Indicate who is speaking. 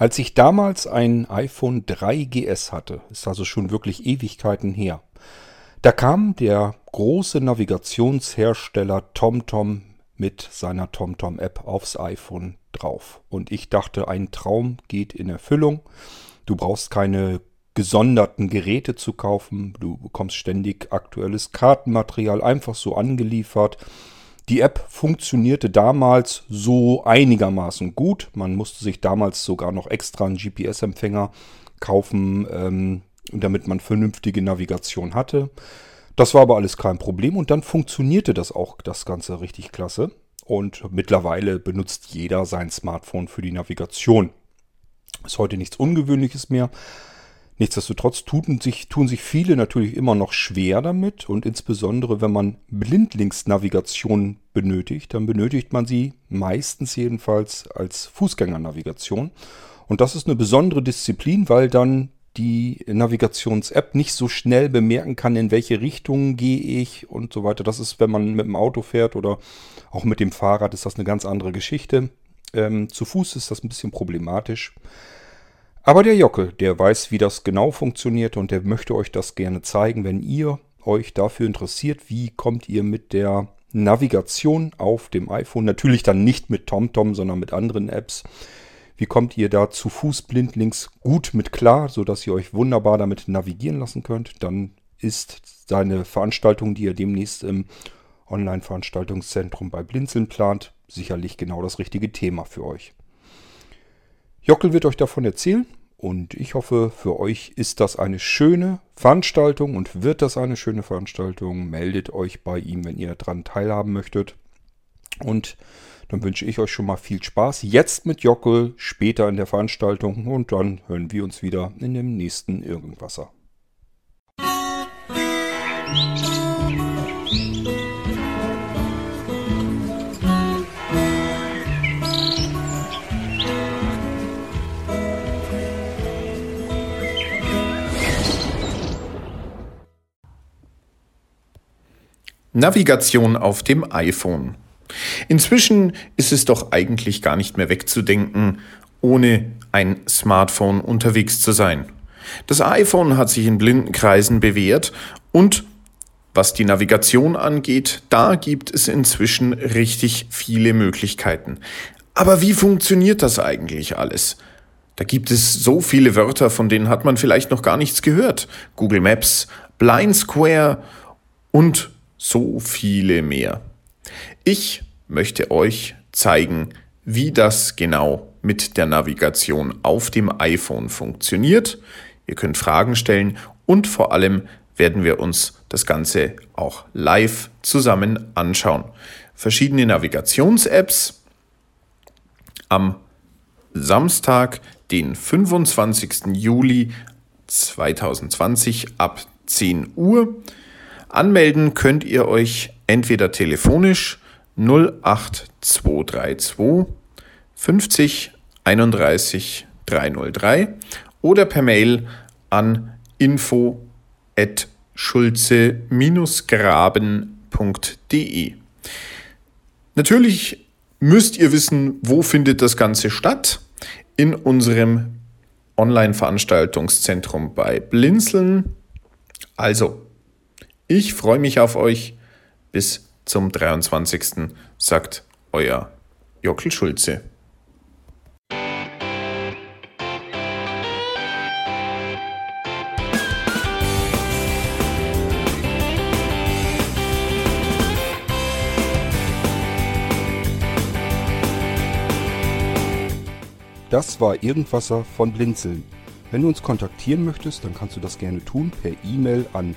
Speaker 1: Als ich damals ein iPhone 3GS hatte, ist also schon wirklich Ewigkeiten her, da kam der große Navigationshersteller TomTom mit seiner TomTom-App aufs iPhone drauf. Und ich dachte, ein Traum geht in Erfüllung. Du brauchst keine gesonderten Geräte zu kaufen. Du bekommst ständig aktuelles Kartenmaterial einfach so angeliefert. Die App funktionierte damals so einigermaßen gut. Man musste sich damals sogar noch extra einen GPS-Empfänger kaufen, ähm, damit man vernünftige Navigation hatte. Das war aber alles kein Problem und dann funktionierte das auch das Ganze richtig klasse. Und mittlerweile benutzt jeder sein Smartphone für die Navigation. Ist heute nichts Ungewöhnliches mehr. Nichtsdestotrotz tun sich, tun sich viele natürlich immer noch schwer damit und insbesondere wenn man Blindlingsnavigation benötigt, dann benötigt man sie meistens jedenfalls als Fußgängernavigation. Und das ist eine besondere Disziplin, weil dann die Navigations-App nicht so schnell bemerken kann, in welche Richtung gehe ich und so weiter. Das ist, wenn man mit dem Auto fährt oder auch mit dem Fahrrad, ist das eine ganz andere Geschichte. Ähm, zu Fuß ist das ein bisschen problematisch. Aber der Jockel, der weiß, wie das genau funktioniert und der möchte euch das gerne zeigen, wenn ihr euch dafür interessiert, wie kommt ihr mit der Navigation auf dem iPhone, natürlich dann nicht mit TomTom, sondern mit anderen Apps. Wie kommt ihr da zu Fuß blindlings gut mit klar, sodass ihr euch wunderbar damit navigieren lassen könnt? Dann ist seine Veranstaltung, die ihr demnächst im Online-Veranstaltungszentrum bei Blinzeln plant, sicherlich genau das richtige Thema für euch. Jockel wird euch davon erzählen und ich hoffe, für euch ist das eine schöne Veranstaltung und wird das eine schöne Veranstaltung. Meldet euch bei ihm, wenn ihr daran teilhaben möchtet. Und dann wünsche ich euch schon mal viel Spaß. Jetzt mit Jockel, später in der Veranstaltung und dann hören wir uns wieder in dem nächsten Irgendwasser.
Speaker 2: Navigation auf dem iPhone. Inzwischen ist es doch eigentlich gar nicht mehr wegzudenken, ohne ein Smartphone unterwegs zu sein. Das iPhone hat sich in blinden Kreisen bewährt und was die Navigation angeht, da gibt es inzwischen richtig viele Möglichkeiten. Aber wie funktioniert das eigentlich alles? Da gibt es so viele Wörter, von denen hat man vielleicht noch gar nichts gehört. Google Maps, Blind Square und so viele mehr. Ich möchte euch zeigen, wie das genau mit der Navigation auf dem iPhone funktioniert. Ihr könnt Fragen stellen und vor allem werden wir uns das Ganze auch live zusammen anschauen. Verschiedene Navigations-Apps am Samstag, den 25. Juli 2020 ab 10 Uhr. Anmelden könnt ihr euch entweder telefonisch 08232 50 31 303 oder per Mail an info at schulze-graben.de. Natürlich müsst ihr wissen, wo findet das Ganze statt? In unserem Online-Veranstaltungszentrum bei Blinzeln. Also ich freue mich auf euch. Bis zum 23. sagt euer Jockel Schulze.
Speaker 1: Das war Irgendwasser von Blinzeln. Wenn du uns kontaktieren möchtest, dann kannst du das gerne tun per E-Mail an